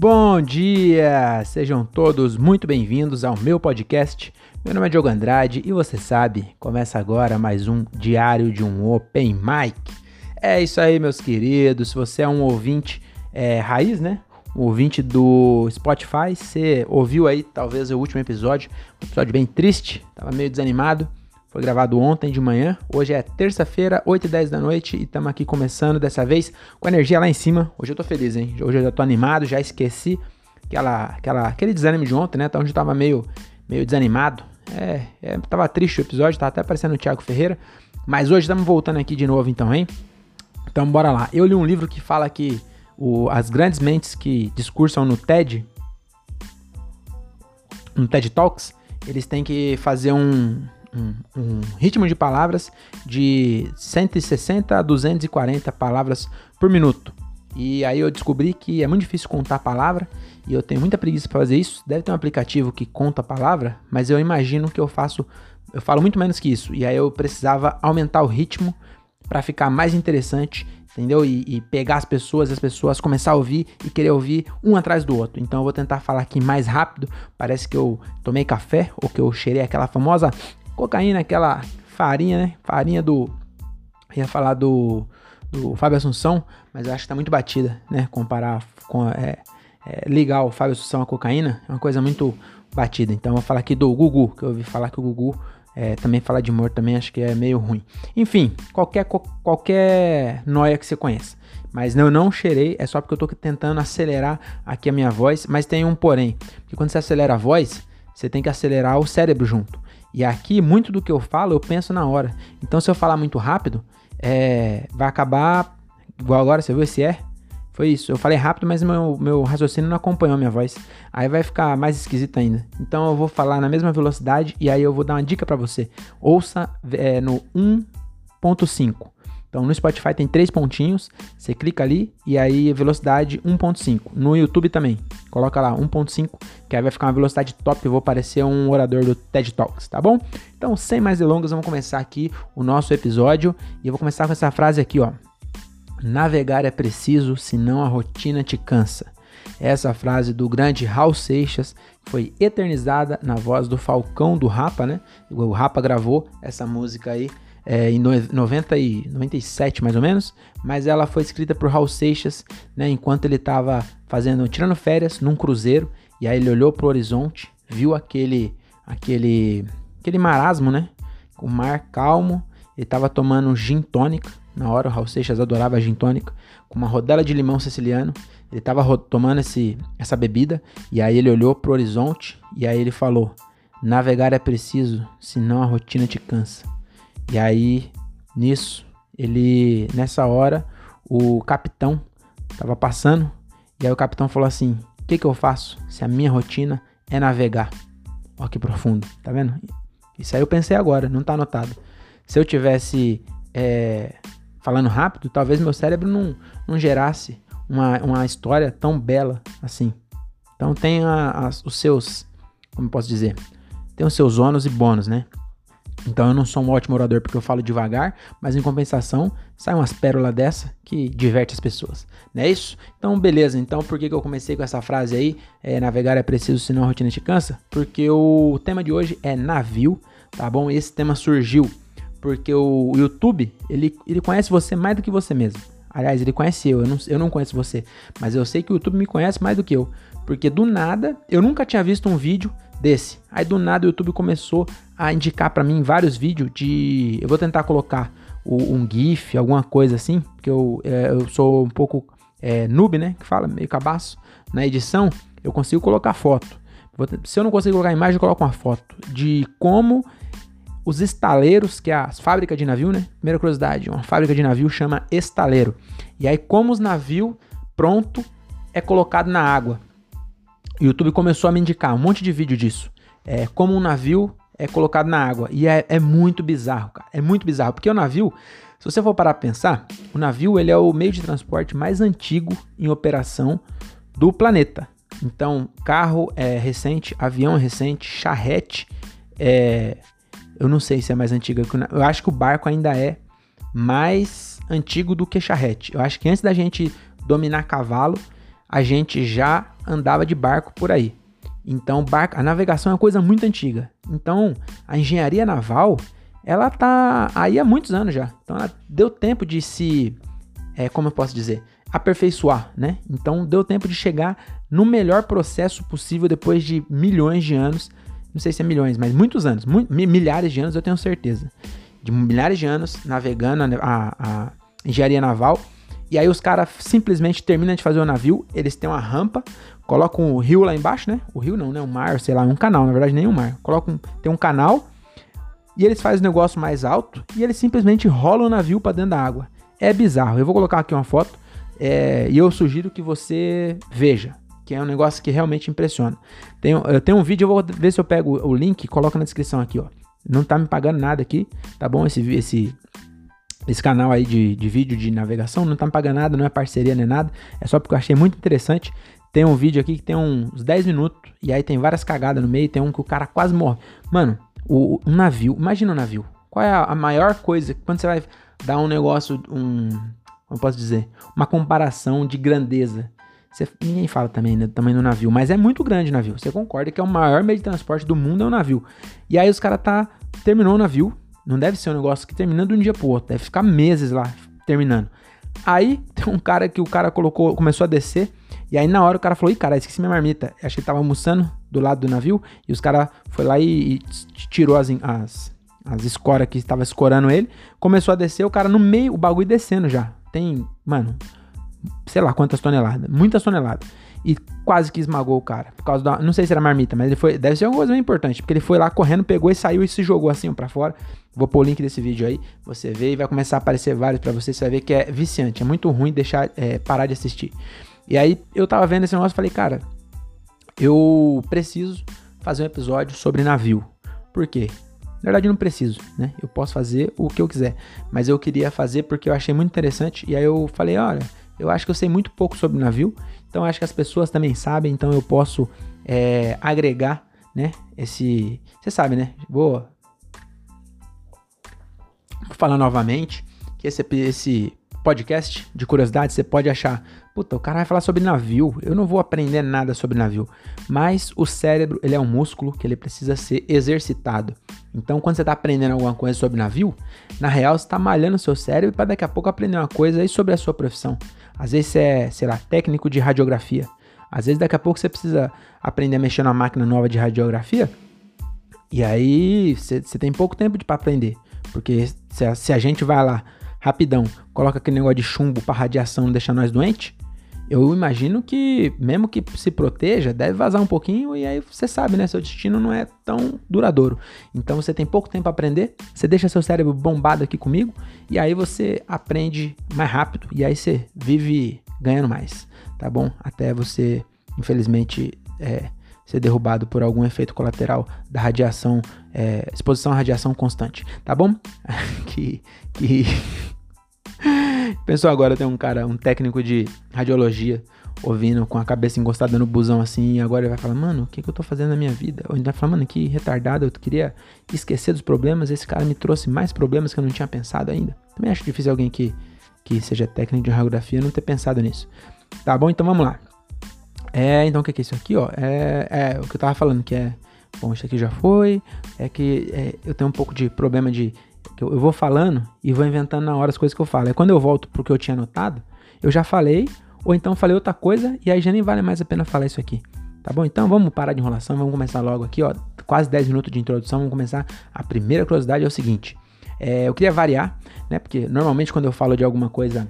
Bom dia! Sejam todos muito bem-vindos ao meu podcast. Meu nome é Diogo Andrade e você sabe, começa agora mais um Diário de um Open Mic. É isso aí, meus queridos. Se você é um ouvinte é, raiz, né? Um ouvinte do Spotify, você ouviu aí talvez o último episódio, um episódio bem triste, tava meio desanimado. Foi gravado ontem de manhã. Hoje é terça-feira, 8 e 10 da noite. E estamos aqui começando dessa vez com a energia lá em cima. Hoje eu tô feliz, hein? Hoje eu já tô animado, já esqueci aquela, aquela, aquele desânimo de ontem, né? Onde eu tava meio, meio desanimado. É, é, tava triste o episódio, tava até parecendo o Thiago Ferreira. Mas hoje estamos voltando aqui de novo, então, hein? Então bora lá. Eu li um livro que fala que o, as grandes mentes que discursam no TED, no TED Talks, eles têm que fazer um, um, ritmo de palavras de 160 a 240 palavras por minuto. E aí eu descobri que é muito difícil contar a palavra e eu tenho muita preguiça para fazer isso. Deve ter um aplicativo que conta a palavra, mas eu imagino que eu faço, eu falo muito menos que isso. E aí eu precisava aumentar o ritmo para ficar mais interessante entendeu? E, e, pegar as pessoas, as pessoas começar a ouvir e querer ouvir um atrás do outro. Então eu vou tentar falar aqui mais rápido. Parece que eu tomei café ou que eu cheirei aquela famosa Cocaína, aquela farinha, né? Farinha do. ia falar do, do Fábio Assunção, mas eu acho que tá muito batida, né? Comparar com. É, é, ligar o Fábio Assunção à cocaína é uma coisa muito batida. Então eu vou falar aqui do Gugu, que eu ouvi falar que o Gugu é, também falar de morto também acho que é meio ruim. Enfim, qualquer, qualquer noia que você conheça. Mas eu não cheirei, é só porque eu tô tentando acelerar aqui a minha voz, mas tem um porém. Porque quando você acelera a voz, você tem que acelerar o cérebro junto. E aqui, muito do que eu falo, eu penso na hora. Então, se eu falar muito rápido, é, vai acabar. Igual agora, você viu esse é? Foi isso. Eu falei rápido, mas meu, meu raciocínio não acompanhou minha voz. Aí vai ficar mais esquisito ainda. Então, eu vou falar na mesma velocidade e aí eu vou dar uma dica para você. Ouça é, no 1.5. Então no Spotify tem três pontinhos, você clica ali e aí velocidade 1.5. No YouTube também, coloca lá 1.5, que aí vai ficar uma velocidade top, eu vou parecer um orador do TED Talks, tá bom? Então sem mais delongas, vamos começar aqui o nosso episódio e eu vou começar com essa frase aqui, ó. Navegar é preciso, senão a rotina te cansa. Essa frase do grande Raul Seixas foi eternizada na voz do Falcão do Rapa, né? O Rapa gravou essa música aí é, em 90 e 97 mais ou menos, mas ela foi escrita por Raul Seixas, né, enquanto ele estava fazendo, tirando férias num cruzeiro, e aí ele olhou pro horizonte, viu aquele, aquele, aquele marasmo, né, o mar calmo, ele estava tomando gin tônica, na hora o Raul Seixas adorava gin tônica, com uma rodela de limão siciliano, ele estava tomando esse, essa bebida, e aí ele olhou pro horizonte, e aí ele falou, navegar é preciso, senão a rotina te cansa. E aí, nisso, ele, nessa hora, o capitão tava passando, e aí o capitão falou assim: O que, que eu faço se a minha rotina é navegar? Olha que profundo, tá vendo? Isso aí eu pensei agora, não tá anotado. Se eu tivesse é, falando rápido, talvez meu cérebro não, não gerasse uma, uma história tão bela assim. Então tem a, a, os seus, como posso dizer, tem os seus ônus e bônus, né? Então eu não sou um ótimo orador porque eu falo devagar, mas em compensação sai umas pérolas dessa que diverte as pessoas. Não é isso? Então beleza, então por que, que eu comecei com essa frase aí? É, navegar é preciso, senão a rotina te cansa? Porque o tema de hoje é navio, tá bom? Esse tema surgiu porque o YouTube, ele, ele conhece você mais do que você mesmo. Aliás, ele conhece eu, eu não, eu não conheço você, mas eu sei que o YouTube me conhece mais do que eu. Porque do nada, eu nunca tinha visto um vídeo desse. Aí do nada o YouTube começou a indicar para mim vários vídeos de. Eu vou tentar colocar um GIF, alguma coisa assim, porque eu, é, eu sou um pouco é, noob, né? Que fala, meio cabaço. Na edição, eu consigo colocar foto. Se eu não consigo colocar imagem, eu coloco uma foto de como os estaleiros, que é a fábrica de navio, né? Primeira curiosidade, uma fábrica de navio chama estaleiro. E aí, como os navios pronto é colocado na água. O YouTube começou a me indicar um monte de vídeo disso. É, como um navio é colocado na água. E é, é muito bizarro, cara. É muito bizarro. Porque o navio, se você for parar pra pensar, o navio ele é o meio de transporte mais antigo em operação do planeta. Então, carro é recente, avião é recente, charrete é. Eu não sei se é mais antigo. Eu acho que o barco ainda é mais antigo do que charrete. Eu acho que antes da gente dominar cavalo, a gente já andava de barco por aí. Então, barco, a navegação é uma coisa muito antiga. Então, a engenharia naval, ela tá aí há muitos anos já. Então, ela deu tempo de se, é, como eu posso dizer, aperfeiçoar, né? Então, deu tempo de chegar no melhor processo possível depois de milhões de anos. Não sei se é milhões, mas muitos anos, milhares de anos, eu tenho certeza. De milhares de anos navegando a, a engenharia naval. E aí os caras simplesmente terminam de fazer o navio, eles têm uma rampa, colocam o rio lá embaixo, né? O rio não, né? O mar, sei lá, um canal, na verdade nem um mar. Colocam, tem um canal e eles fazem o negócio mais alto e eles simplesmente rolam o navio para dentro da água. É bizarro. Eu vou colocar aqui uma foto é, e eu sugiro que você veja, que é um negócio que realmente impressiona. Tem, eu tenho um vídeo, eu vou ver se eu pego o link e coloco na descrição aqui, ó. Não tá me pagando nada aqui, tá bom? Esse, esse, esse canal aí de, de vídeo de navegação não tá me pagando nada, não é parceria nem nada. É só porque eu achei muito interessante. Tem um vídeo aqui que tem uns 10 minutos e aí tem várias cagadas no meio. Tem um que o cara quase morre. Mano, o, um navio, imagina um navio. Qual é a, a maior coisa? Quando você vai dar um negócio, um. Como posso dizer? Uma comparação de grandeza. Você, ninguém fala também né, do tamanho do navio, mas é muito grande o navio. Você concorda que é o maior meio de transporte do mundo é o navio. E aí os caras tá. Terminou o navio. Não deve ser um negócio que terminando de um dia pro outro. Deve ficar meses lá terminando. Aí tem um cara que o cara colocou, começou a descer. E aí na hora o cara falou, ih, cara, esqueci minha marmita. Acho que ele tava almoçando do lado do navio. E os caras foi lá e, e tirou as, as, as escoras que estava escorando ele. Começou a descer, o cara no meio, o bagulho descendo já. Tem, mano, sei lá quantas toneladas. Muitas toneladas. E quase que esmagou o cara. Por causa da. Não sei se era marmita, mas ele foi. Deve ser uma coisa bem importante. Porque ele foi lá correndo, pegou e saiu e se jogou assim para fora. Vou pôr o link desse vídeo aí. Você vê e vai começar a aparecer vários para você. Você vai ver que é viciante. É muito ruim deixar é, parar de assistir. E aí eu tava vendo esse negócio e falei, cara, eu preciso fazer um episódio sobre navio. Por quê? Na verdade, não preciso, né? Eu posso fazer o que eu quiser. Mas eu queria fazer porque eu achei muito interessante. E aí eu falei, olha, eu acho que eu sei muito pouco sobre navio. Então acho que as pessoas também sabem. Então eu posso é, agregar, né? Esse. Você sabe, né? Vou. Vou falar novamente que esse, esse podcast de curiosidade você pode achar Puta, o cara vai falar sobre navio. Eu não vou aprender nada sobre navio. Mas o cérebro, ele é um músculo que ele precisa ser exercitado. Então, quando você está aprendendo alguma coisa sobre navio, na real você está malhando o seu cérebro para daqui a pouco aprender uma coisa aí sobre a sua profissão. Às vezes você é, sei lá, técnico de radiografia. Às vezes daqui a pouco você precisa aprender a mexer na máquina nova de radiografia. E aí você, você tem pouco tempo para aprender. Porque se a, se a gente vai lá rapidão, coloca aquele negócio de chumbo para radiação não deixar nós doentes, eu imagino que, mesmo que se proteja, deve vazar um pouquinho e aí você sabe, né? Seu destino não é tão duradouro. Então você tem pouco tempo para aprender, você deixa seu cérebro bombado aqui comigo e aí você aprende mais rápido e aí você vive ganhando mais, tá bom? Até você, infelizmente, é, ser derrubado por algum efeito colateral da radiação, é, exposição à radiação constante, tá bom? que. que Pensou agora tem um cara, um técnico de radiologia, ouvindo com a cabeça encostada no busão assim, e agora ele vai falar, mano, o que, que eu tô fazendo na minha vida? Ou ele vai falar, mano, que retardado, eu queria esquecer dos problemas, esse cara me trouxe mais problemas que eu não tinha pensado ainda. Também acho difícil alguém que, que seja técnico de radiografia não ter pensado nisso. Tá bom? Então vamos lá. É, então o que, que é isso aqui, ó? É, é o que eu tava falando, que é. Bom, isso aqui já foi. É que é, eu tenho um pouco de problema de que eu, eu vou falando e vou inventando na hora as coisas que eu falo. É quando eu volto pro que eu tinha anotado, eu já falei, ou então falei outra coisa, e aí já nem vale mais a pena falar isso aqui. Tá bom? Então vamos parar de enrolação, vamos começar logo aqui, ó. Quase 10 minutos de introdução, vamos começar. A primeira curiosidade é o seguinte: é, eu queria variar, né? Porque normalmente quando eu falo de alguma coisa.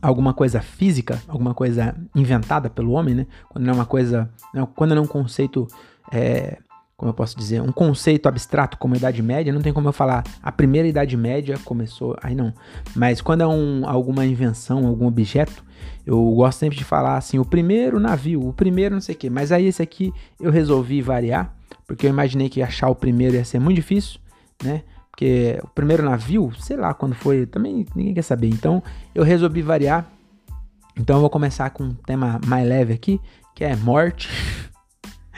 Alguma coisa física, alguma coisa inventada pelo homem, né? Quando não é uma coisa. Quando não é um conceito é, como eu posso dizer, um conceito abstrato como a Idade Média, não tem como eu falar a primeira Idade Média começou, aí não. Mas quando é um, alguma invenção, algum objeto, eu gosto sempre de falar assim, o primeiro navio, o primeiro não sei o quê. Mas aí esse aqui eu resolvi variar, porque eu imaginei que achar o primeiro ia ser muito difícil, né? Porque o primeiro navio, sei lá quando foi, também ninguém quer saber. Então eu resolvi variar. Então eu vou começar com um tema mais leve aqui, que é morte.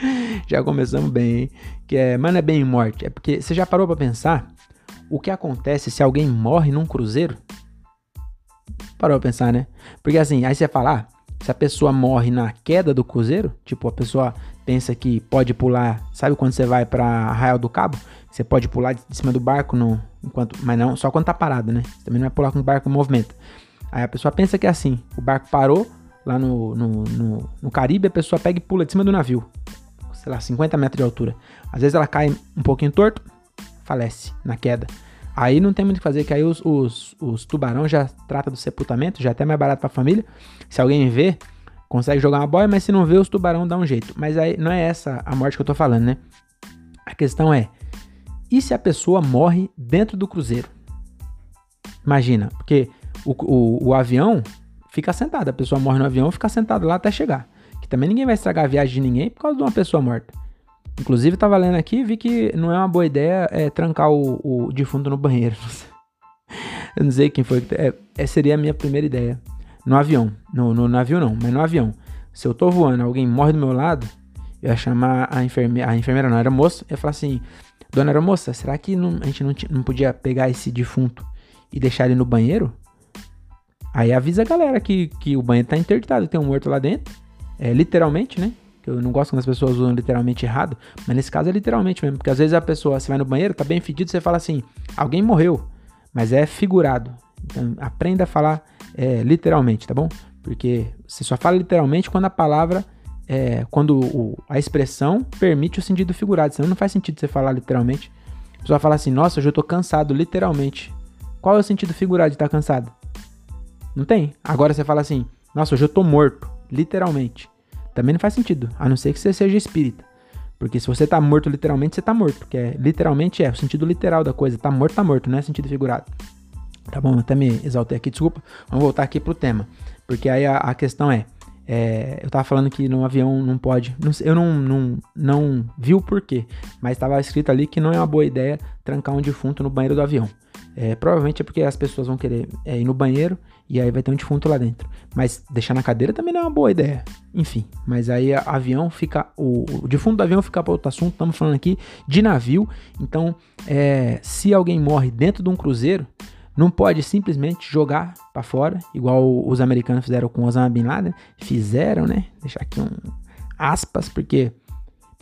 já começamos bem, hein? Que é, mano, é bem morte. É porque você já parou para pensar o que acontece se alguém morre num cruzeiro? Parou pra pensar, né? Porque assim, aí você fala, ah, Se a pessoa morre na queda do cruzeiro, tipo, a pessoa pensa que pode pular, sabe quando você vai para Arraial do Cabo? Você pode pular de cima do barco no, enquanto, mas não, só quando tá parado, né? Você também não vai pular com o barco em movimento. Aí a pessoa pensa que é assim, o barco parou lá no, no, no, no Caribe, a pessoa pega e pula de cima do navio, sei lá, 50 metros de altura. Às vezes ela cai um pouquinho torto, falece na queda. Aí não tem muito o que fazer, que aí os, os, os tubarão já trata do sepultamento, já é até mais barato pra família. Se alguém vê, consegue jogar uma boia, mas se não vê, os tubarão dá um jeito. Mas aí não é essa a morte que eu tô falando, né? A questão é, e se a pessoa morre dentro do cruzeiro? Imagina, porque o, o, o avião fica sentado, a pessoa morre no avião fica sentado lá até chegar. Também ninguém vai estragar a viagem de ninguém por causa de uma pessoa morta. Inclusive, tava lendo aqui vi que não é uma boa ideia é, trancar o, o defunto no banheiro. eu não sei quem foi. É, é, seria a minha primeira ideia. No avião. No, no navio não, mas no avião. Se eu tô voando alguém morre do meu lado, eu ia chamar a enfermeira. A enfermeira não, era moça. Eu ia falar assim: Dona era moça, será que não, a gente não, não podia pegar esse defunto e deixar ele no banheiro? Aí avisa a galera que, que o banheiro tá interditado, tem um morto lá dentro. É literalmente, né? Eu não gosto quando as pessoas usam literalmente errado, mas nesse caso é literalmente mesmo, porque às vezes a pessoa, você vai no banheiro, tá bem fedido, você fala assim, alguém morreu, mas é figurado. Então aprenda a falar é, literalmente, tá bom? Porque você só fala literalmente quando a palavra, é, quando o, a expressão permite o sentido figurado, senão não faz sentido você falar literalmente. A pessoa fala assim, nossa, hoje eu tô cansado, literalmente. Qual é o sentido figurado de estar tá cansado? Não tem. Agora você fala assim, nossa, hoje eu tô morto, literalmente. Também não faz sentido, a não ser que você seja espírita. Porque se você tá morto literalmente, você tá morto. Que é, literalmente é o sentido literal da coisa. Tá morto, tá morto, não é sentido figurado. Tá bom, até me exaltei aqui, desculpa. Vamos voltar aqui pro tema. Porque aí a, a questão é, é, Eu tava falando que no avião não pode. Não, eu não, não, não vi o porquê. Mas estava escrito ali que não é uma boa ideia trancar um defunto no banheiro do avião. É, provavelmente é porque as pessoas vão querer é, ir no banheiro e aí vai ter um defunto lá dentro. Mas deixar na cadeira também não é uma boa ideia. Enfim, mas aí a, avião fica. O, o defunto do avião fica para outro assunto. Estamos falando aqui de navio. Então, é, se alguém morre dentro de um cruzeiro, não pode simplesmente jogar para fora, igual os americanos fizeram com Osama Bin Laden. Fizeram, né? Deixar aqui um aspas, porque,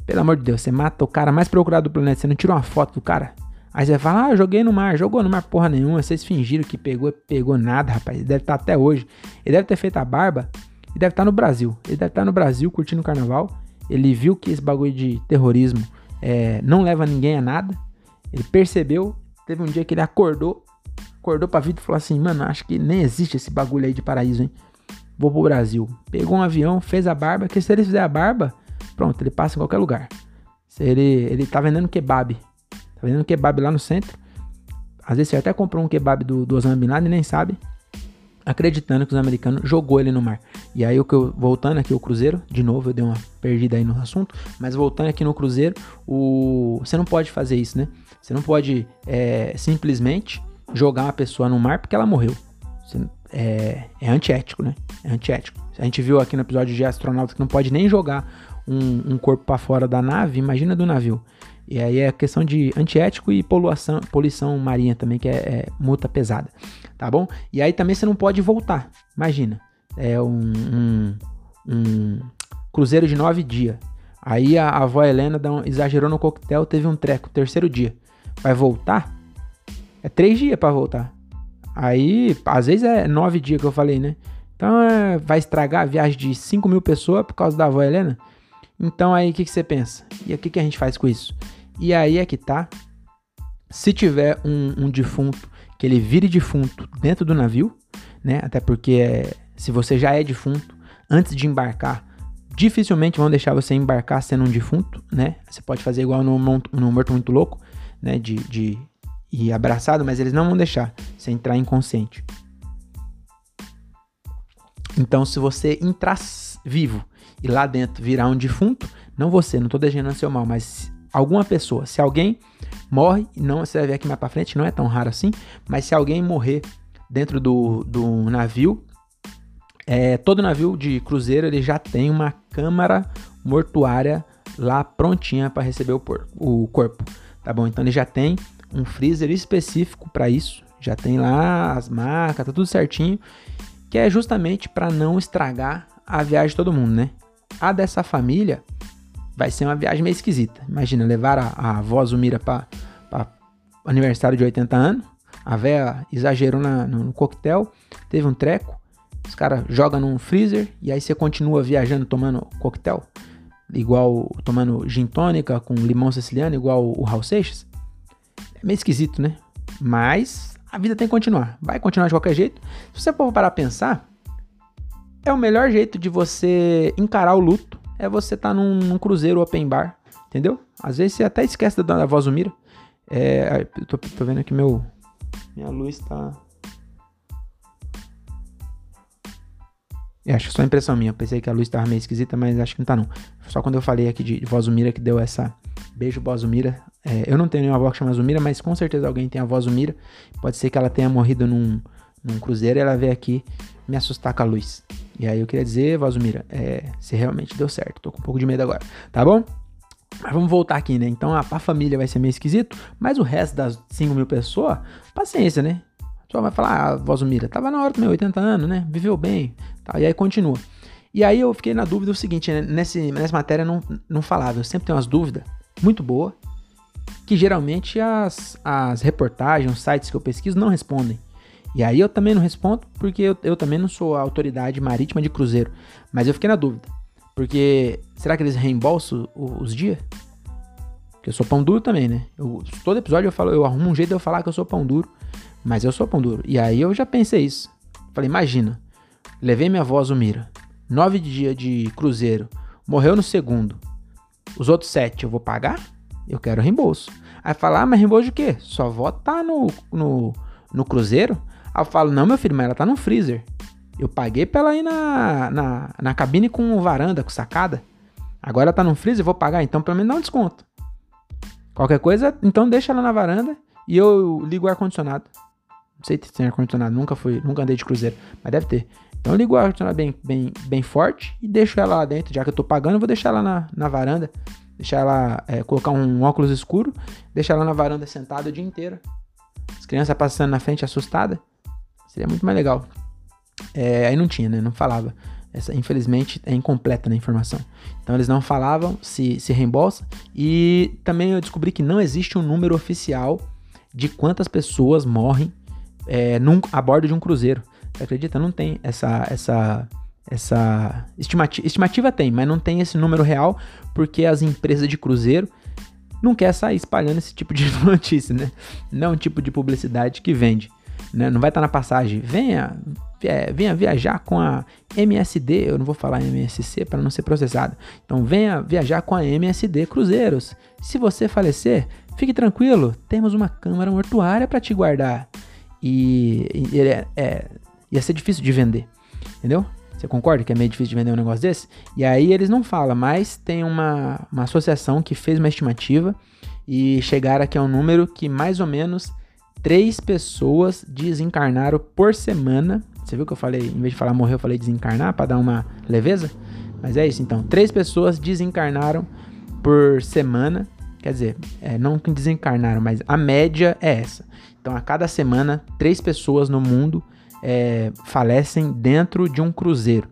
pelo amor de Deus, você mata o cara mais procurado do planeta, você não tira uma foto do cara. Aí você fala, ah, eu joguei no mar. Jogou no mar porra nenhuma. Vocês fingiram que pegou, pegou nada, rapaz. Ele deve estar tá até hoje. Ele deve ter feito a barba e deve estar tá no Brasil. Ele deve estar tá no Brasil curtindo o carnaval. Ele viu que esse bagulho de terrorismo é, não leva ninguém a nada. Ele percebeu. Teve um dia que ele acordou, acordou pra vida e falou assim: Mano, acho que nem existe esse bagulho aí de paraíso, hein? Vou pro Brasil. Pegou um avião, fez a barba. Que se ele fizer a barba, pronto, ele passa em qualquer lugar. Ele, ele tá vendendo kebab Tá vendendo kebab lá no centro. Às vezes você até comprou um kebab do, do Osama Bin Laden e nem sabe. Acreditando que os americanos jogou ele no mar. E aí, o que eu, voltando aqui o Cruzeiro, de novo, eu dei uma perdida aí no assunto, mas voltando aqui no Cruzeiro, o, você não pode fazer isso, né? Você não pode é, simplesmente jogar uma pessoa no mar porque ela morreu. Você, é, é antiético, né? É antiético. A gente viu aqui no episódio de astronauta que não pode nem jogar um, um corpo para fora da nave, imagina do navio. E aí é questão de antiético e poluição, poluição marinha também, que é, é, multa pesada, tá bom? E aí também você não pode voltar, imagina, é um, um, um cruzeiro de nove dias. Aí a, a avó Helena um, exagerou no coquetel, teve um treco, terceiro dia. Vai voltar? É três dias para voltar. Aí, às vezes é nove dias que eu falei, né? Então é, vai estragar a viagem de 5 mil pessoas por causa da avó Helena? Então aí o que, que você pensa? E o que, que a gente faz com isso? E aí é que tá. Se tiver um, um defunto, que ele vire defunto dentro do navio, né? Até porque é, se você já é defunto, antes de embarcar, dificilmente vão deixar você embarcar sendo um defunto, né? Você pode fazer igual no, no Morto Muito Louco, né? De, de ir abraçado, mas eles não vão deixar você entrar inconsciente. Então, se você entrar vivo e lá dentro virar um defunto, não você, não estou desejando seu mal, mas alguma pessoa, se alguém morre, não você vai ver aqui mais para frente, não é tão raro assim, mas se alguém morrer dentro do, do navio, é, todo navio de cruzeiro ele já tem uma câmara mortuária lá prontinha para receber o, o corpo, tá bom? Então ele já tem um freezer específico para isso, já tem lá as marcas, tá tudo certinho, que é justamente para não estragar a viagem de todo mundo, né? A dessa família vai ser uma viagem meio esquisita. Imagina, levar a, a avó Zumira para aniversário de 80 anos. A véia exagerou na, no, no coquetel, teve um treco. Os caras jogam num freezer e aí você continua viajando tomando coquetel. Igual tomando gin tônica com limão siciliano, igual o Raul Seixas. É meio esquisito, né? Mas a vida tem que continuar. Vai continuar de qualquer jeito. Se você for parar a pensar, é o melhor jeito de você encarar o luto. É você estar tá num, num, cruzeiro open bar. Entendeu? Às vezes você até esquece da, da voz do Mira. É, eu tô, tô vendo que meu. Minha luz tá. Eu acho que só impressão minha. Eu pensei que a luz tava meio esquisita, mas acho que não tá não. Só quando eu falei aqui de, voz Mira que deu essa. Beijo, voz Mira. É, eu não tenho nenhuma avó que chama Zumira, mas com certeza alguém tem a voz Zumira. Pode ser que ela tenha morrido num, num cruzeiro e ela veio aqui me assustar com a luz. E aí eu queria dizer, Vozumira, é, se realmente deu certo. Tô com um pouco de medo agora, tá bom? Mas vamos voltar aqui, né? Então a, a família vai ser meio esquisito, mas o resto das 5 mil pessoas, paciência, né? Só vai falar, ah, Vozumira, tava na hora meu 80 anos, né? Viveu bem, tá? E aí continua. E aí eu fiquei na dúvida o seguinte, né? Nesse, nessa matéria não, não falava, eu sempre tenho umas dúvidas muito boas, que geralmente as, as reportagens, os sites que eu pesquiso não respondem. E aí eu também não respondo, porque eu, eu também não sou a autoridade marítima de cruzeiro. Mas eu fiquei na dúvida. Porque será que eles reembolsam os, dias? Porque eu sou pão duro também, né? Eu, todo episódio eu falo, eu arrumo um jeito de eu falar que eu sou pão duro. Mas eu sou pão duro. E aí eu já pensei isso. Falei, imagina. Levei minha avó Zumira. Nove dias de cruzeiro. Morreu no segundo. Os outros sete eu vou pagar? Eu quero reembolso. Aí falar, ah, mas reembolso de quê? Sua avó tá no, no, no cruzeiro? Aí eu falo, não, meu filho, mas ela tá no freezer. Eu paguei pra ela ir na, na, na cabine com varanda, com sacada. Agora ela tá no freezer, vou pagar, então pelo menos dá um desconto. Qualquer coisa, então deixa ela na varanda e eu ligo o ar-condicionado. Não sei se tem ar-condicionado, nunca fui, nunca andei de cruzeiro, mas deve ter. Então eu ligo o ar-condicionado bem, bem, bem forte e deixo ela lá dentro. Já que eu tô pagando, eu vou deixar ela na, na varanda. Deixar ela, é, colocar um óculos escuro, deixar ela na varanda sentada o dia inteiro. As crianças passando na frente assustada. Seria muito mais legal. É, aí não tinha, né? Não falava. Essa, infelizmente, é incompleta na informação. Então, eles não falavam se, se reembolsa. E também eu descobri que não existe um número oficial de quantas pessoas morrem é, num, a bordo de um cruzeiro. Você acredita? Não tem essa, essa, essa estimativa, estimativa tem, mas não tem esse número real porque as empresas de cruzeiro não quer sair espalhando esse tipo de notícia, né? Não é um tipo de publicidade que vende né? Não vai estar na passagem. Venha, é, venha viajar com a MSD, eu não vou falar MSC para não ser processado. Então venha viajar com a MSD Cruzeiros. Se você falecer, fique tranquilo, temos uma câmara mortuária para te guardar. E, e é, é, ia ser difícil de vender, entendeu? Você concorda que é meio difícil de vender um negócio desse? E aí eles não falam, mas tem uma, uma associação que fez uma estimativa e chegaram aqui a um número que mais ou menos três pessoas desencarnaram por semana. Você viu que eu falei, em vez de falar morreu, eu falei desencarnar para dar uma leveza? Mas é isso então. Três pessoas desencarnaram por semana. Quer dizer, é, não desencarnaram, mas a média é essa. Então, a cada semana, três pessoas no mundo é, falecem dentro de um cruzeiro.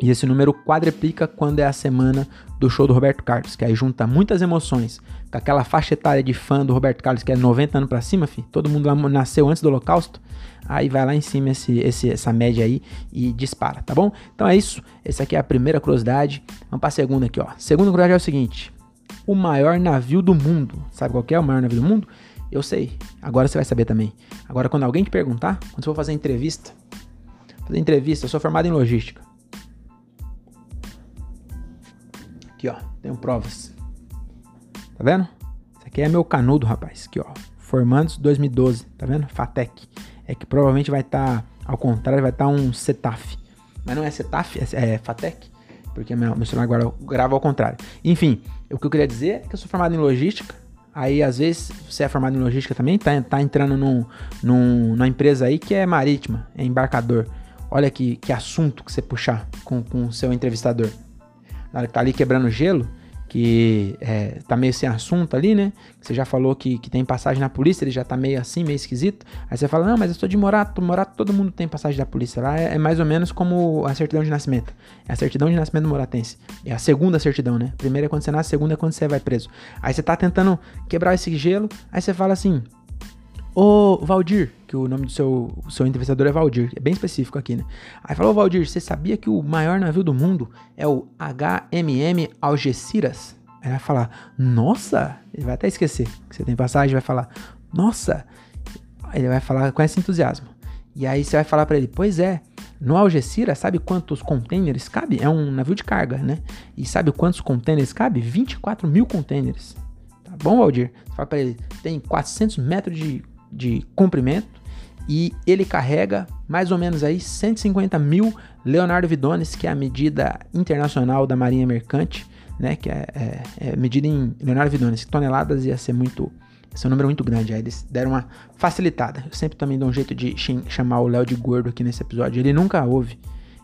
E esse número quadriplica quando é a semana do show do Roberto Carlos, que aí junta muitas emoções, com aquela faixa etária de fã do Roberto Carlos, que é 90 anos pra cima, fi, todo mundo nasceu antes do Holocausto, aí vai lá em cima esse, esse, essa média aí e dispara, tá bom? Então é isso, essa aqui é a primeira curiosidade, vamos pra segunda aqui, ó. Segunda curiosidade é o seguinte, o maior navio do mundo, sabe qual é o maior navio do mundo? Eu sei, agora você vai saber também. Agora quando alguém te perguntar, quando você for fazer entrevista, fazer entrevista, eu sou formado em logística, Aqui, ó. Tenho provas. Tá vendo? Isso aqui é meu canudo, rapaz. Aqui, ó. Formandos 2012. Tá vendo? Fatec. É que provavelmente vai estar, tá, ao contrário, vai estar tá um Cetaf. Mas não é Cetaf, é, é Fatec. Porque meu, meu celular agora grava ao contrário. Enfim, o que eu queria dizer é que eu sou formado em logística. Aí, às vezes, você é formado em logística também, tá, tá entrando num, num, numa empresa aí que é marítima, é embarcador. Olha que, que assunto que você puxar com o seu entrevistador que tá ali quebrando gelo, que é, tá meio sem assunto ali, né? Você já falou que, que tem passagem na polícia, ele já tá meio assim, meio esquisito. Aí você fala, não, mas eu sou de Morato, Morato todo mundo tem passagem da polícia. Lá é, é, mais ou menos como a certidão de nascimento. É a certidão de nascimento moratense. É a segunda certidão, né? Primeira é quando você nasce, segunda é quando você vai preso. Aí você tá tentando quebrar esse gelo, aí você fala assim, Ô, Valdir, que o nome do seu, seu entrevistador é Valdir, é bem específico aqui, né? Aí falou, Valdir, você sabia que o maior navio do mundo é o HMM Algeciras? Aí vai falar, nossa, ele vai até esquecer que você tem passagem, vai falar, nossa, ele vai falar com esse entusiasmo. E aí você vai falar para ele, pois é, no Algeciras, sabe quantos containers cabe? É um navio de carga, né? E sabe quantos containers cabe? 24 mil containers. Tá bom, Valdir? Você fala pra ele, tem 400 metros de de comprimento e ele carrega mais ou menos aí 150 mil Leonardo Vidones, que é a medida internacional da Marinha Mercante, né? Que é, é, é medida em Leonardo Vidones, toneladas ia ser muito, ia ser um número muito grande. Aí eles deram uma facilitada. Eu sempre também dou um jeito de chamar o Léo de gordo aqui nesse episódio. Ele nunca ouve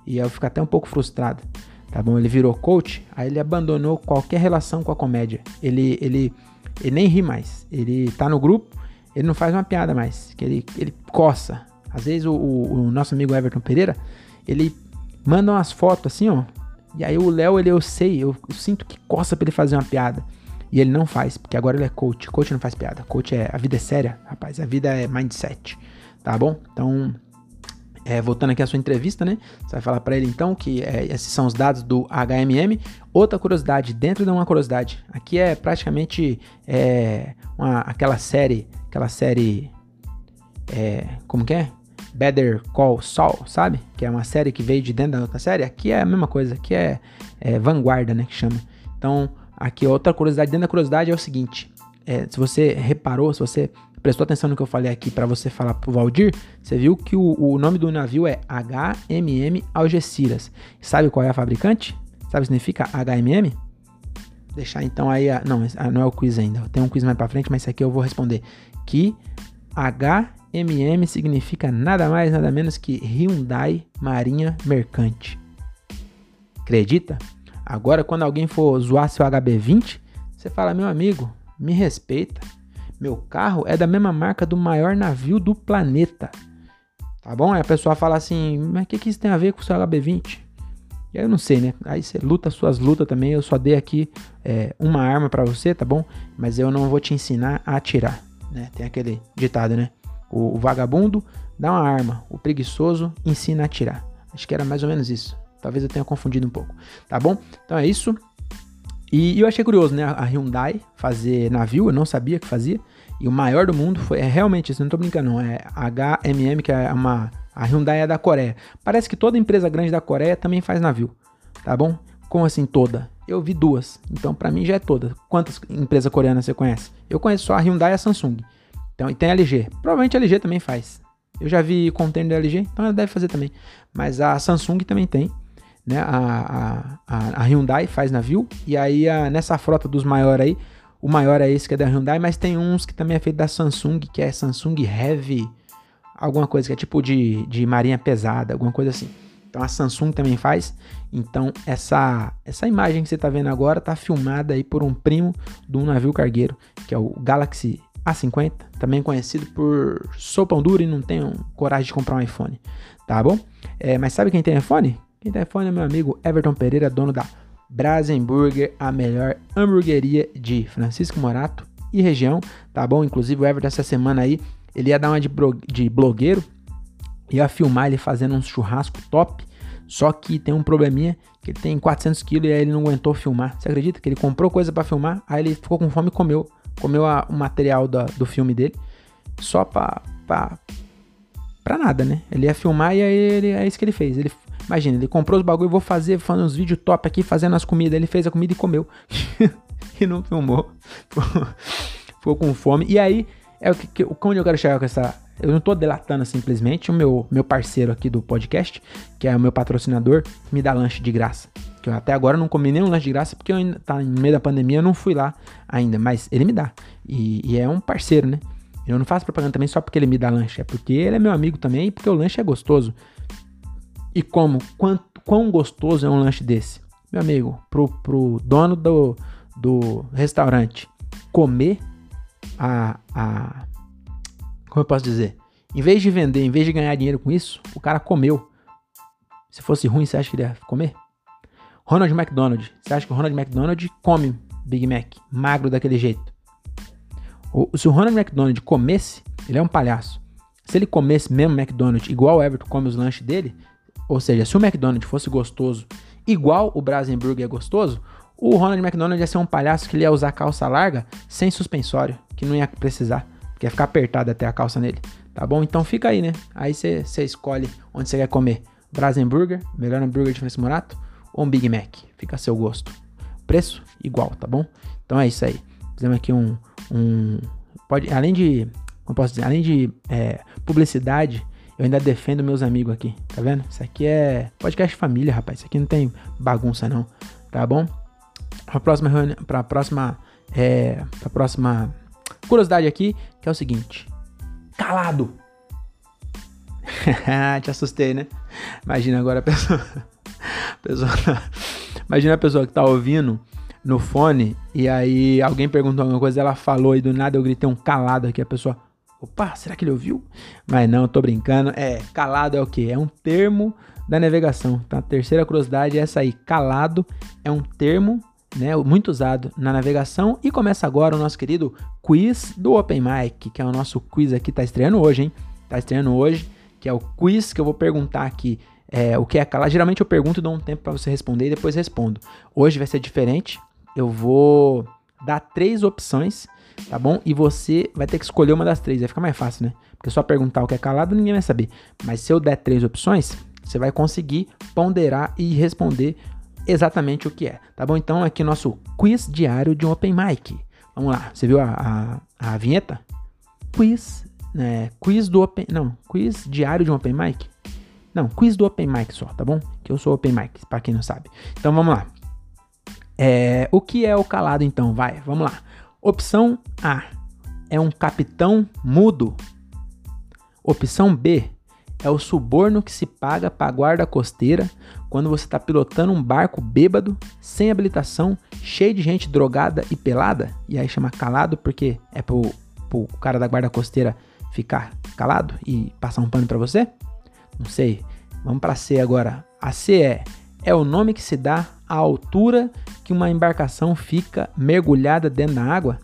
e eu fico até um pouco frustrado. Tá bom? Ele virou coach, aí ele abandonou qualquer relação com a comédia. Ele, ele, ele nem ri mais. Ele tá no grupo, ele não faz uma piada mais, que ele, ele coça. Às vezes o, o, o nosso amigo Everton Pereira, ele manda umas fotos assim, ó. E aí o Léo, ele eu sei, eu, eu, sinto que coça pra ele fazer uma piada. E ele não faz, porque agora ele é coach. Coach não faz piada. Coach é. A vida é séria, rapaz. A vida é mindset. Tá bom? Então, é, voltando aqui à sua entrevista, né? Você vai falar para ele então que é, esses são os dados do HMM. Outra curiosidade, dentro de uma curiosidade, aqui é praticamente é, uma, aquela série aquela série. É, como que é? Better Call Saul, sabe? Que é uma série que veio de dentro da outra série. Aqui é a mesma coisa, aqui é, é vanguarda, né? Que chama. Então, aqui outra curiosidade dentro da curiosidade é o seguinte: é, se você reparou, se você prestou atenção no que eu falei aqui para você falar pro Valdir, você viu que o, o, nome do navio é HMM Algeciras. Sabe qual é a fabricante? Sabe o que significa HMM? Deixar então aí a, não, não é o quiz ainda. Tem um quiz mais para frente, mas esse aqui eu vou responder que HMM significa nada mais nada menos que Hyundai Marinha Mercante. Acredita? Agora quando alguém for zoar seu HB20, você fala: "Meu amigo, me respeita. Meu carro é da mesma marca do maior navio do planeta." Tá bom? Aí a pessoa fala assim: "Mas o que, que isso tem a ver com o seu HB20?" E aí eu não sei, né? Aí você luta suas lutas também. Eu só dei aqui é, uma arma para você, tá bom? Mas eu não vou te ensinar a atirar né? Tem aquele ditado, né? O, vagabundo dá uma arma, o preguiçoso ensina a atirar. Acho que era mais ou menos isso. Talvez eu tenha confundido um pouco. Tá bom? Então é isso. E, e eu achei curioso, né? A Hyundai fazer navio, eu não sabia que fazia. E o maior do mundo foi. É realmente isso, não tô brincando, não. É HMM, que é uma. A Hyundai é da Coreia. Parece que toda empresa grande da Coreia também faz navio. Tá bom? Como assim toda? Eu vi duas. Então, para mim já é toda. Quantas empresas coreanas você conhece? Eu conheço só a Hyundai e a Samsung. Então, e tem a LG. Provavelmente a LG também faz. Eu já vi container da LG, então ela deve fazer também. Mas a Samsung também tem. Né? A, a, a Hyundai faz navio. E aí, a, nessa frota dos maiores aí, o maior é esse que é da Hyundai, mas tem uns que também é feito da Samsung, que é Samsung Heavy, alguma coisa que é tipo de, de marinha pesada, alguma coisa assim. Então a Samsung também faz. Então essa essa imagem que você está vendo agora está filmada aí por um primo de um navio cargueiro, que é o Galaxy A50, também conhecido por sou pão duro e não tenho coragem de comprar um iPhone, tá bom? É, mas sabe quem tem iPhone? Quem tem iPhone é meu amigo Everton Pereira, dono da Brasenburger, a melhor hamburgueria de Francisco Morato e região, tá bom? Inclusive o Everton essa semana aí, ele ia dar uma de, de blogueiro, ia filmar ele fazendo um churrasco top. Só que tem um probleminha, que ele tem 400 quilos e aí ele não aguentou filmar. Você acredita que ele comprou coisa para filmar, aí ele ficou com fome e comeu. Comeu a, o material da, do filme dele, só pra, pra, pra nada, né? Ele ia filmar e aí ele, é isso que ele fez. Ele, imagina, ele comprou os bagulho, vou fazer, fazendo uns vídeos top aqui, fazendo as comidas. Ele fez a comida e comeu. e não filmou. ficou com fome. E aí, é o que, que, onde eu quero chegar com essa, eu não tô delatando simplesmente o meu, meu parceiro aqui do podcast, que é o meu patrocinador, me dá lanche de graça. Que eu até agora não comi nenhum lanche de graça, porque eu ainda tá no meio da pandemia, eu não fui lá ainda, mas ele me dá. E, e é um parceiro, né? Eu não faço propaganda também só porque ele me dá lanche, é porque ele é meu amigo também e porque o lanche é gostoso. E como? Quanto, quão gostoso é um lanche desse? Meu amigo, pro, pro dono do, do restaurante comer a, a. Como eu posso dizer? Em vez de vender, em vez de ganhar dinheiro com isso, o cara comeu. Se fosse ruim, você acha que ele ia comer? Ronald McDonald. Você acha que o Ronald McDonald come Big Mac magro daquele jeito? O, se o Ronald McDonald comesse, ele é um palhaço. Se ele comesse mesmo McDonald's igual o Everton come os lanches dele, ou seja, se o McDonald's fosse gostoso igual o Brasenburger é gostoso, o Ronald McDonald ia ser um palhaço que ele ia usar calça larga sem suspensório, que não ia precisar, que ia ficar apertado até a calça nele. Tá bom? Então fica aí, né? Aí você escolhe onde você quer comer. Brasenburger, melhor hambúrguer de Francisco Morato, ou um Big Mac. Fica a seu gosto. Preço igual, tá bom? Então é isso aí. Fizemos aqui um. um pode, além de. Como posso dizer? Além de é, publicidade, eu ainda defendo meus amigos aqui. Tá vendo? Isso aqui é podcast família, rapaz. Isso aqui não tem bagunça, não. Tá bom? Pra próxima reunião. Pra próxima. É, pra próxima curiosidade aqui, que é o seguinte: calado. Te assustei, né? Imagina agora a pessoa. A pessoa imagina a pessoa que tá ouvindo no fone e aí alguém perguntou alguma coisa, ela falou e do nada eu gritei um calado aqui, a pessoa. Opa, será que ele ouviu? Mas não, tô brincando. É, calado é o quê? É um termo da navegação. Tá? A terceira curiosidade é essa aí. Calado é um termo né, muito usado na navegação. E começa agora o nosso querido quiz do Open Mic, que é o nosso quiz aqui, tá estreando hoje, hein? Tá estreando hoje, que é o quiz que eu vou perguntar aqui é, o que é calado. Geralmente eu pergunto e dou um tempo para você responder e depois respondo. Hoje vai ser diferente. Eu vou dar três opções, tá bom? E você vai ter que escolher uma das três. Vai ficar mais fácil, né? Porque só perguntar o que é calado ninguém vai saber. Mas se eu der três opções, você vai conseguir ponderar e responder exatamente o que é, tá bom? Então aqui nosso quiz diário de um Open Mic. Vamos lá, você viu a, a, a vinheta? Quiz, né? Quiz do Open. Não, quiz diário de um Open Mic. Não, quiz do Open Mic só, tá bom? Que eu sou Open Mic, para quem não sabe. Então vamos lá. É, o que é o calado então? Vai, vamos lá. Opção A é um capitão mudo. Opção B é o suborno que se paga para a guarda costeira quando você está pilotando um barco bêbado, sem habilitação, cheio de gente drogada e pelada. E aí chama calado porque é pro, pro cara da guarda costeira ficar calado e passar um pano para você? Não sei. Vamos para C agora. A C é é o nome que se dá à altura que uma embarcação fica mergulhada dentro da água.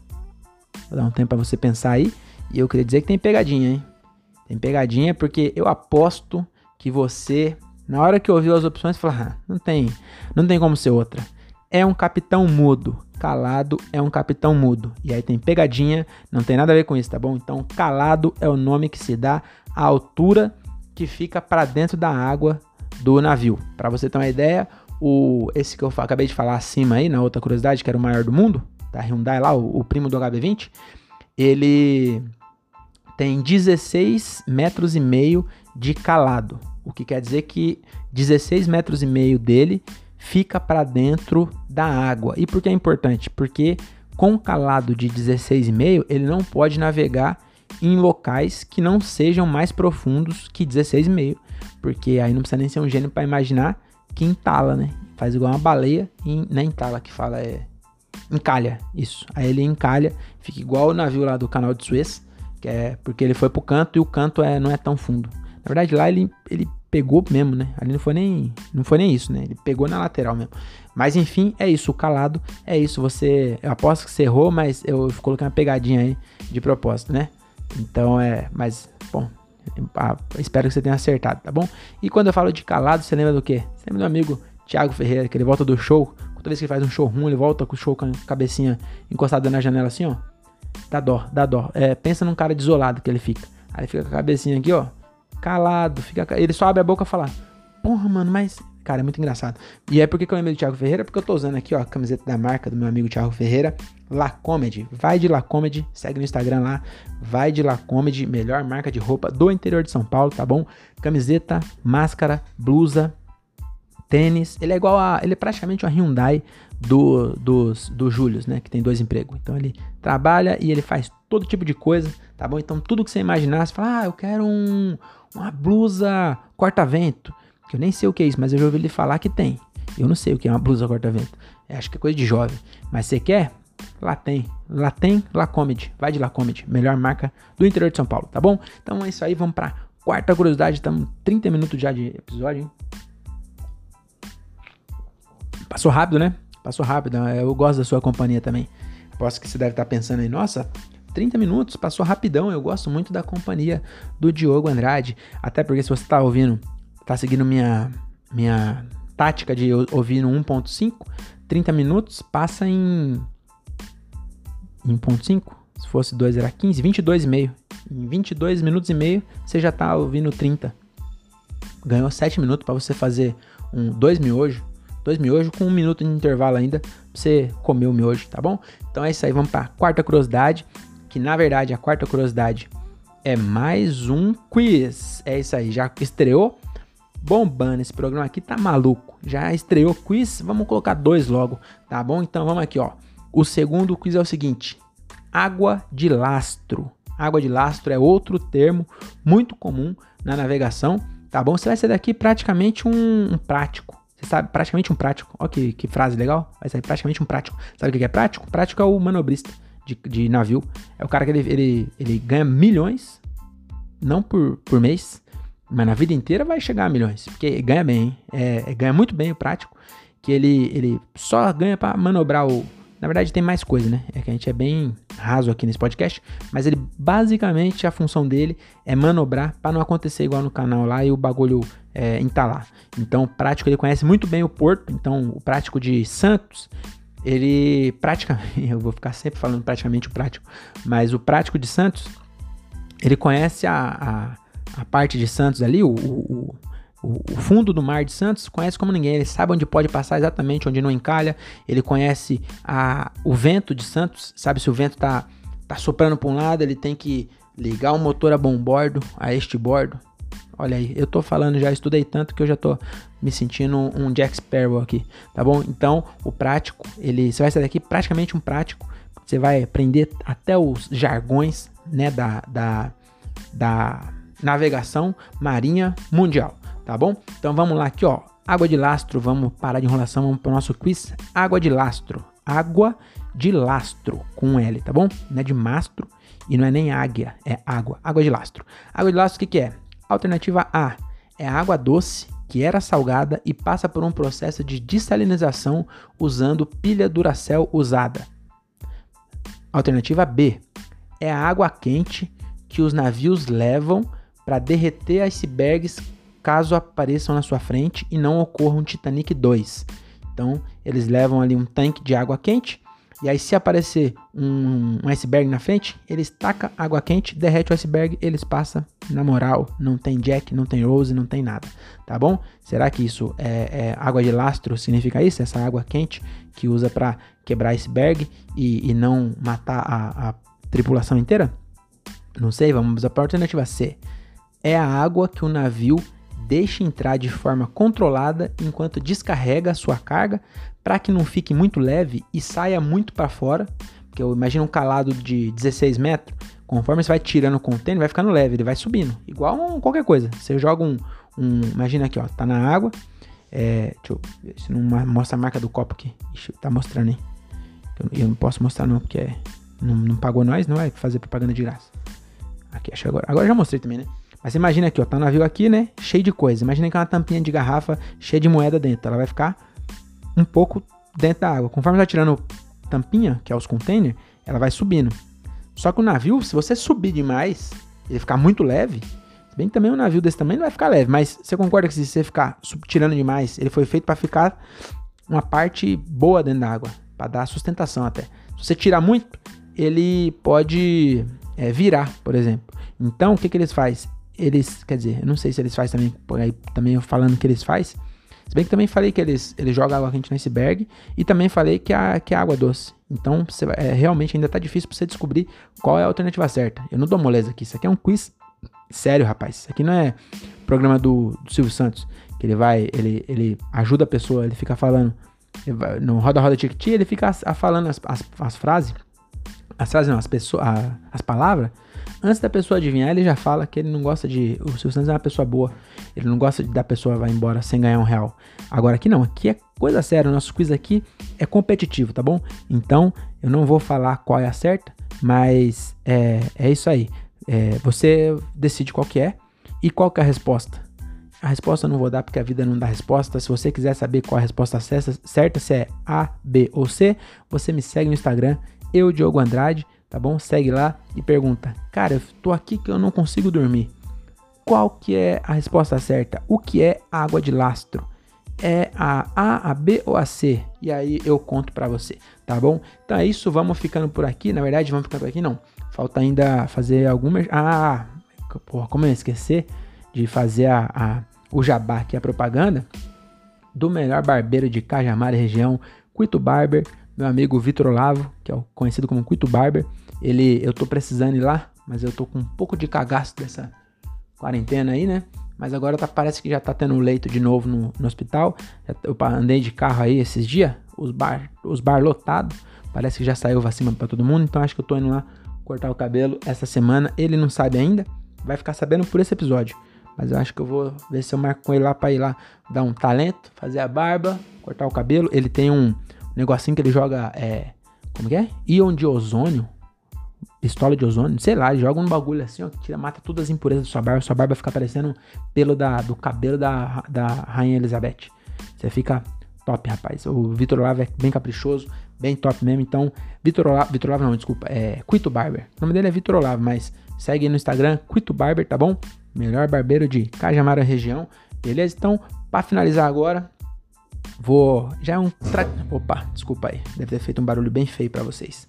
Vou dar um tempo para você pensar aí. E eu queria dizer que tem pegadinha, hein? Tem pegadinha porque eu aposto que você, na hora que ouviu as opções, falou: ah, não tem, não tem como ser outra. É um capitão mudo. Calado é um capitão mudo. E aí tem pegadinha, não tem nada a ver com isso, tá bom? Então, calado é o nome que se dá à altura que fica para dentro da água do navio. Para você ter uma ideia, o esse que eu acabei de falar acima aí, na outra curiosidade, que era o maior do mundo, da Hyundai lá, o, o primo do HB20, ele tem 16 metros e meio de calado, o que quer dizer que 16 metros e meio dele fica para dentro da água. E por que é importante? Porque com calado de 16,5 ele não pode navegar em locais que não sejam mais profundos que 16,5, porque aí não precisa nem ser um gênio para imaginar que entala, né? Faz igual uma baleia e não é entala que fala, é encalha, isso. Aí ele encalha, fica igual o navio lá do canal de Suez, que é porque ele foi pro canto e o canto é, não é tão fundo. Na verdade lá ele, ele pegou mesmo, né? Ali não foi nem não foi nem isso, né? Ele pegou na lateral mesmo. Mas enfim, é isso, o calado é isso. Você, eu aposto que você errou, mas eu coloquei uma pegadinha aí de propósito, né? Então é. Mas, bom, espero que você tenha acertado, tá bom? E quando eu falo de calado, você lembra do quê? Você lembra do amigo Thiago Ferreira, que ele volta do show. Toda vez que ele faz um show ruim, ele volta com o show com a cabecinha encostada na janela assim, ó. Dá dó, dá dó. É, pensa num cara desolado que ele fica. Aí ele fica com a cabecinha aqui, ó. Calado, fica. Ele só abre a boca e fala: Porra, mano, mas Cara, é muito engraçado. E é porque que eu lembrei do Thiago Ferreira? Porque eu tô usando aqui, ó, a camiseta da marca do meu amigo Thiago Ferreira, Lacomedy. Vai de Lacomedy, segue no Instagram lá. Vai de Lacomedy, melhor marca de roupa do interior de São Paulo, tá bom? Camiseta, máscara, blusa, tênis. Ele é igual a. Ele é praticamente uma Hyundai do, dos, do Július, né? Que tem dois empregos. Então ele trabalha e ele faz todo tipo de coisa, tá bom? Então tudo que você imaginar, você fala, ah, eu quero um, uma blusa corta-vento que eu nem sei o que é isso, mas eu já ouvi ele falar que tem. Eu não sei o que é uma blusa corta-vento. acho que é coisa de jovem. Mas você quer? Lá tem. Lá tem La Comedy. Vai de La Comedy. Melhor marca do interior de São Paulo, tá bom? Então é isso aí. Vamos pra quarta curiosidade. Estamos 30 minutos já de episódio, hein? Passou rápido, né? Passou rápido. Eu gosto da sua companhia também. Aposto que você deve estar pensando aí, nossa, 30 minutos, passou rapidão. Eu gosto muito da companhia do Diogo Andrade. Até porque se você está ouvindo, está seguindo minha, minha tática de ouvir no 1.5, 30 minutos passa em. Em 1.5? Se fosse 2 era 15, 22,5. Em 22 minutos e meio você já está ouvindo 30. Ganhou 7 minutos para você fazer um 2 miojos dois miojos com um minuto de intervalo ainda pra você comer o miojo, tá bom? Então é isso aí, vamos pra quarta curiosidade, que na verdade a quarta curiosidade é mais um quiz. É isso aí, já estreou bombando esse programa aqui, tá maluco. Já estreou quiz, vamos colocar dois logo, tá bom? Então vamos aqui, ó. O segundo quiz é o seguinte: água de lastro. Água de lastro é outro termo muito comum na navegação, tá bom? Você vai ser daqui praticamente um, um prático você sabe, praticamente um prático. Olha que, que frase legal. Vai sair praticamente um prático. Sabe o que é prático? Prático é o manobrista de, de navio. É o cara que ele, ele, ele ganha milhões, não por, por mês, mas na vida inteira vai chegar a milhões. Porque ganha bem, é, ganha muito bem o prático. Que ele, ele só ganha para manobrar o, na verdade, tem mais coisa, né? É que a gente é bem raso aqui nesse podcast, mas ele basicamente a função dele é manobrar para não acontecer igual no canal lá e o bagulho é, entalar. Então, o prático ele conhece muito bem o porto. Então, o prático de Santos, ele praticamente, eu vou ficar sempre falando praticamente o prático, mas o prático de Santos, ele conhece a, a, a parte de Santos ali, o, o, o, fundo do mar de Santos conhece como ninguém. Ele sabe onde pode passar exatamente, onde não encalha. Ele conhece a, o vento de Santos, sabe se o vento tá, tá soprando para um lado, ele tem que ligar o motor a bom bordo, a este bordo. Olha aí, eu tô falando já, estudei tanto que eu já tô me sentindo um Jack Sparrow aqui, tá bom? Então, o prático, ele, você vai sair daqui praticamente um prático. Você vai aprender até os jargões, né, da, da, da navegação marinha mundial tá bom? Então vamos lá aqui, ó. Água de lastro, vamos parar de enrolação, vamos pro nosso quiz. Água de lastro. Água de lastro, com um L, tá bom? Não é de mastro e não é nem águia, é água. Água de lastro. Água de lastro, o que, que é? Alternativa A é água doce que era salgada e passa por um processo de dessalinização usando pilha Duracell usada. Alternativa B é a água quente que os navios levam para derreter icebergs caso apareçam na sua frente e não ocorra um Titanic 2. Então, eles levam ali um tanque de água quente, e aí se aparecer um, um iceberg na frente, eles tacam água quente, derrete o iceberg, eles passam na moral, não tem Jack, não tem Rose, não tem nada, tá bom? Será que isso é, é água de lastro significa isso? Essa água quente que usa para quebrar iceberg e, e não matar a, a tripulação inteira? Não sei, vamos para a alternativa C. É a água que o navio deixe entrar de forma controlada enquanto descarrega sua carga para que não fique muito leve e saia muito para fora. Porque eu imagino um calado de 16 metros, conforme você vai tirando o container, vai ficando leve, ele vai subindo. Igual qualquer coisa. Você joga um, um, Imagina aqui, ó, tá na água. É, deixa eu ver se não mostra a marca do copo aqui. Ixi, tá mostrando aí. Eu, eu não posso mostrar não, porque é, não, não pagou nós, não vai fazer propaganda de graça. Aqui, acho que agora. Agora já mostrei também, né? Mas imagina aqui, ó, tá um navio aqui, né? Cheio de coisa. Imagina que é uma tampinha de garrafa cheia de moeda dentro. Ela vai ficar um pouco dentro da água. Conforme vai tirando tampinha, que é os containers, ela vai subindo. Só que o navio, se você subir demais, ele ficar muito leve, bem que também um navio desse tamanho não vai ficar leve, mas você concorda que se você ficar tirando demais, ele foi feito para ficar uma parte boa dentro da água, para dar sustentação até. Se você tirar muito, ele pode é, virar, por exemplo. Então, o que, que eles fazem? eles, quer dizer, eu não sei se eles fazem também, por aí também falando que eles fazem. Se bem que também falei que eles, eles jogam água quente no iceberg e também falei que a, que a água é doce. Então, você, é, realmente ainda tá difícil para você descobrir qual é a alternativa certa. Eu não dou moleza aqui, isso aqui é um quiz sério, rapaz. Isso aqui não é programa do, do Silvio Santos, que ele vai, ele, ele ajuda a pessoa, ele fica falando, ele vai, no Roda Roda Tiquiti, ele fica a, a falando as, as, as frases, as frases não, as pessoas, as palavras, Antes da pessoa adivinhar, ele já fala que ele não gosta de. O Silvio Santos é uma pessoa boa. Ele não gosta de da pessoa vai embora sem ganhar um real. Agora aqui não, aqui é coisa séria. O nosso quiz aqui é competitivo, tá bom? Então eu não vou falar qual é a certa, mas é, é isso aí. É, você decide qual que é e qual que é a resposta. A resposta eu não vou dar porque a vida não dá resposta. Se você quiser saber qual a resposta certa, se é A, B ou C, você me segue no Instagram, eu, Diogo Andrade tá bom? Segue lá e pergunta: "Cara, eu tô aqui que eu não consigo dormir. Qual que é a resposta certa? O que é água de lastro? É a A, a B ou a C? E aí eu conto para você, tá bom? Então é isso, vamos ficando por aqui. Na verdade, vamos ficar por aqui não. Falta ainda fazer alguma Ah, porra, como eu esquecer de fazer a, a o jabá aqui a propaganda do melhor barbeiro de Cajamar região, Cuito Barber, meu amigo Vitor Olavo, que é o conhecido como Cuito Barber. Ele, eu tô precisando ir lá, mas eu tô com um pouco de cagaço dessa quarentena aí, né? Mas agora tá, parece que já tá tendo leito de novo no, no hospital. Eu andei de carro aí esses dias, os bar, os bar lotados. Parece que já saiu vacina para todo mundo, então acho que eu tô indo lá cortar o cabelo essa semana. Ele não sabe ainda, vai ficar sabendo por esse episódio. Mas eu acho que eu vou ver se eu marco com ele lá pra ir lá dar um talento, fazer a barba, cortar o cabelo. Ele tem um negocinho que ele joga, é, como que é? Ion de ozônio pistola de ozônio, sei lá, joga um bagulho assim, ó, que tira, mata todas as impurezas da sua barba, sua barba fica parecendo pelo da, do cabelo da, da Rainha Elizabeth. Você fica top, rapaz. O Vitor Olavo é bem caprichoso, bem top mesmo. Então, Vitor Olavo, Vitor Olavo não, desculpa, é Quito Barber. O nome dele é Vitor Olavo, mas segue no Instagram, Quito Barber, tá bom? Melhor barbeiro de Cajamara região. Beleza? Então, para finalizar agora, vou. Já é um. Tra... Opa, desculpa aí. Deve ter feito um barulho bem feio para vocês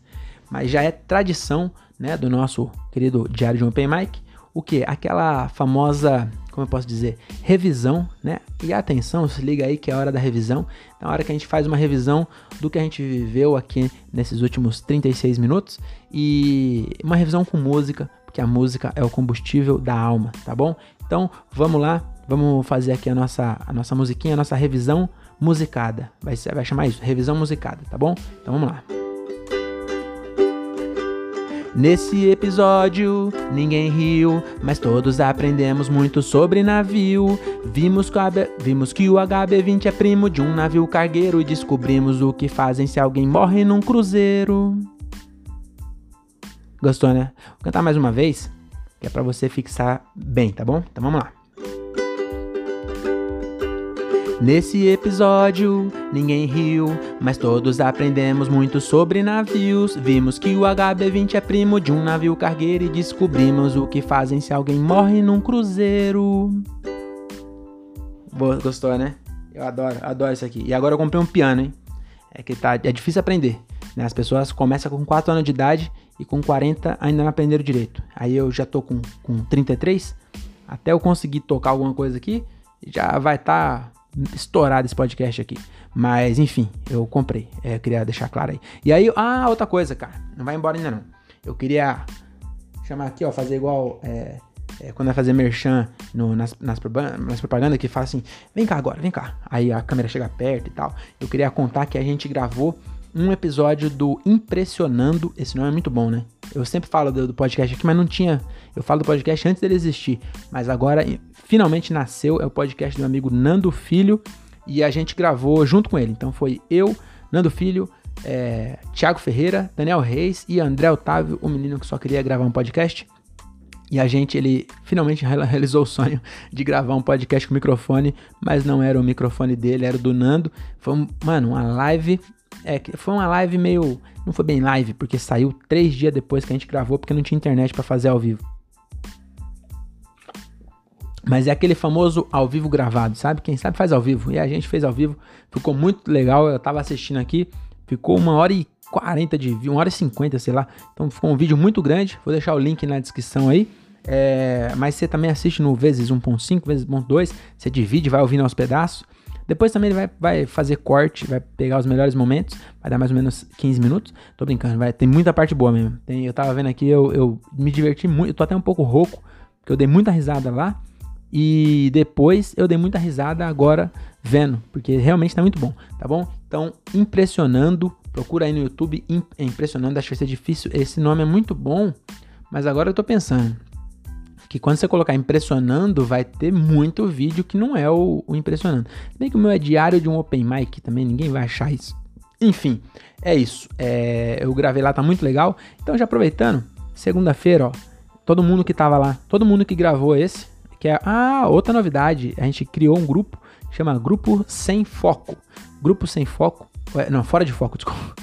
mas já é tradição, né, do nosso querido Diário de Open Mic, o que? Aquela famosa, como eu posso dizer, revisão, né? E atenção, se liga aí que é a hora da revisão. Na hora que a gente faz uma revisão do que a gente viveu aqui nesses últimos 36 minutos e uma revisão com música, porque a música é o combustível da alma, tá bom? Então, vamos lá, vamos fazer aqui a nossa a nossa musiquinha, a nossa revisão musicada. Vai, vai chamar isso, revisão musicada, tá bom? Então vamos lá. Nesse episódio, ninguém riu, mas todos aprendemos muito sobre navio. Vimos que, vimos que o HB20 é primo de um navio cargueiro e descobrimos o que fazem se alguém morre num cruzeiro. Gostou, né? Vou cantar mais uma vez, que é pra você fixar bem, tá bom? Então vamos lá. Nesse episódio, ninguém riu, mas todos aprendemos muito sobre navios. Vimos que o HB20 é primo de um navio cargueiro e descobrimos o que fazem se alguém morre num cruzeiro. Boa, gostou, né? Eu adoro, adoro isso aqui. E agora eu comprei um piano, hein? É que tá, é difícil aprender. Né? As pessoas começam com 4 anos de idade e com 40 ainda não aprenderam direito. Aí eu já tô com, com 33. Até eu conseguir tocar alguma coisa aqui, já vai estar tá estourado esse podcast aqui. Mas, enfim, eu comprei. É, eu queria deixar claro aí. E aí, ah, outra coisa, cara. Não vai embora ainda não. Eu queria chamar aqui, ó, fazer igual é, é, quando vai fazer merchan no, nas, nas, nas propagandas que fala assim: vem cá agora, vem cá. Aí a câmera chega perto e tal. Eu queria contar que a gente gravou um episódio do Impressionando. Esse nome é muito bom, né? Eu sempre falo do, podcast aqui, mas não tinha. Eu falo do podcast antes dele existir. Mas agora finalmente nasceu. É o podcast do meu amigo Nando Filho. E a gente gravou junto com ele. Então foi eu, Nando Filho, é, Thiago Ferreira, Daniel Reis e André Otávio, o menino que só queria gravar um podcast. E a gente, ele finalmente realizou o sonho de gravar um podcast com microfone, mas não era o microfone dele, era o do Nando. Foi, mano, uma live é, foi uma live meio. Não foi bem live, porque saiu três dias depois que a gente gravou, porque não tinha internet para fazer ao vivo. Mas é aquele famoso ao vivo gravado, sabe? Quem sabe faz ao vivo. E a gente fez ao vivo, ficou muito legal. Eu tava assistindo aqui, ficou uma hora e 40 de vídeo, uma hora e 50, sei lá. Então ficou um vídeo muito grande. Vou deixar o link na descrição aí. É, mas você também assiste no vezes 1.5, vezes 1.2. Você divide, vai ouvindo aos pedaços. Depois também ele vai, vai fazer corte, vai pegar os melhores momentos, vai dar mais ou menos 15 minutos. Tô brincando, vai, tem muita parte boa mesmo. Tem, eu tava vendo aqui, eu, eu me diverti muito, eu tô até um pouco rouco, porque eu dei muita risada lá. E depois eu dei muita risada agora vendo, porque realmente tá muito bom, tá bom? Então, impressionando, procura aí no YouTube, impressionando, acho que vai ser difícil. Esse nome é muito bom, Mas agora eu tô pensando que quando você colocar impressionando, vai ter muito vídeo que não é o, o impressionando. Bem que o meu é diário de um open mic também, ninguém vai achar isso. Enfim, é isso. É, eu gravei lá, tá muito legal. Então, já aproveitando, segunda-feira, ó, todo mundo que tava lá, todo mundo que gravou esse, que é. Ah, outra novidade, a gente criou um grupo, chama Grupo Sem Foco. Grupo Sem Foco. Não, fora de foco, desculpa.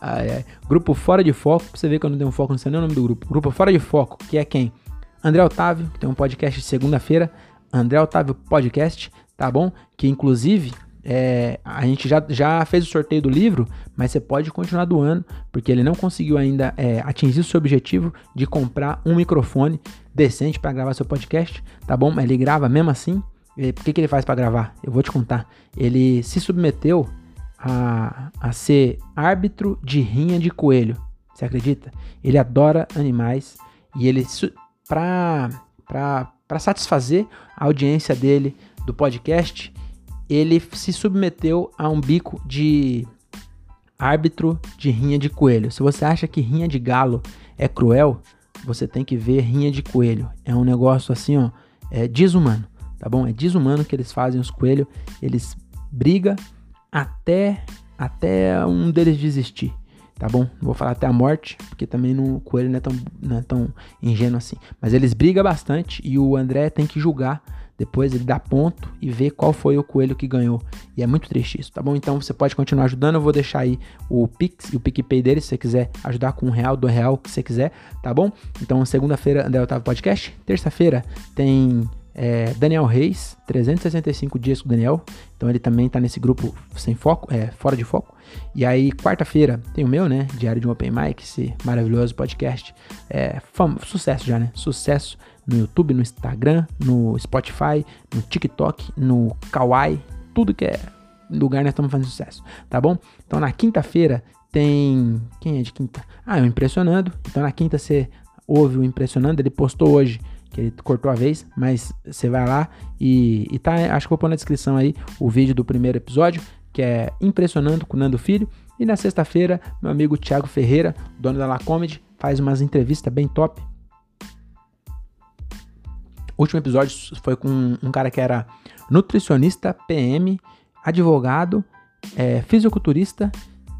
Ai, ai. Grupo Fora de Foco, pra você ver que eu não tenho foco, não sei nem o nome do grupo. Grupo Fora de Foco, que é quem? André Otávio, que tem um podcast de segunda-feira. André Otávio Podcast, tá bom? Que inclusive é, a gente já, já fez o sorteio do livro, mas você pode continuar doando, porque ele não conseguiu ainda é, atingir o seu objetivo de comprar um microfone decente para gravar seu podcast, tá bom? Ele grava mesmo assim. E, por que, que ele faz para gravar? Eu vou te contar. Ele se submeteu a, a ser árbitro de rinha de coelho. Você acredita? Ele adora animais e ele, para satisfazer a audiência dele do podcast, ele se submeteu a um bico de árbitro de rinha de coelho. Se você acha que rinha de galo é cruel, você tem que ver rinha de coelho. É um negócio assim, ó, é desumano, tá bom? É desumano que eles fazem os coelhos, eles brigam até até um deles desistir, tá bom? Não vou falar até a morte, porque também no o coelho não é tão, não é tão ingênuo assim. Mas eles brigam bastante e o André tem que julgar depois ele dá ponto e vê qual foi o coelho que ganhou. E é muito triste isso, tá bom? Então você pode continuar ajudando. Eu vou deixar aí o Pix e o PicPay dele, se você quiser ajudar com um real, do real, que você quiser, tá bom? Então, segunda-feira, André Otávio Podcast. Terça-feira tem é, Daniel Reis, 365 dias com o Daniel. Então ele também tá nesse grupo sem foco, é, fora de foco. E aí, quarta-feira, tem o meu, né? Diário de um Open Mic, esse maravilhoso podcast. É, sucesso já, né? Sucesso no YouTube, no Instagram, no Spotify, no TikTok, no Kawaii, tudo que é lugar nós estamos fazendo sucesso, tá bom? Então na quinta-feira tem. Quem é de quinta? Ah, é o Impressionando. Então na quinta você ouve o Impressionando, ele postou hoje que ele cortou a vez, mas você vai lá e, e tá, acho que vou pôr na descrição aí o vídeo do primeiro episódio, que é Impressionando com o Nando Filho. E na sexta-feira, meu amigo Thiago Ferreira, dono da La Comedy, faz umas entrevistas bem top o último episódio foi com um cara que era nutricionista, PM, advogado, é, fisiculturista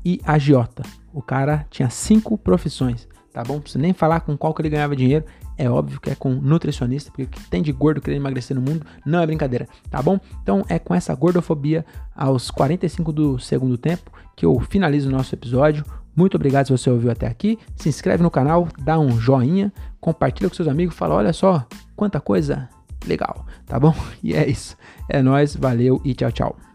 e agiota. O cara tinha cinco profissões, tá bom? Não precisa nem falar com qual que ele ganhava dinheiro. É óbvio que é com nutricionista, porque o que tem de gordo querendo emagrecer no mundo não é brincadeira, tá bom? Então é com essa gordofobia aos 45 do segundo tempo que eu finalizo o nosso episódio. Muito obrigado se você ouviu até aqui. Se inscreve no canal, dá um joinha, compartilha com seus amigos, fala, olha só, quanta coisa legal, tá bom? E é isso. É nós, valeu e tchau, tchau.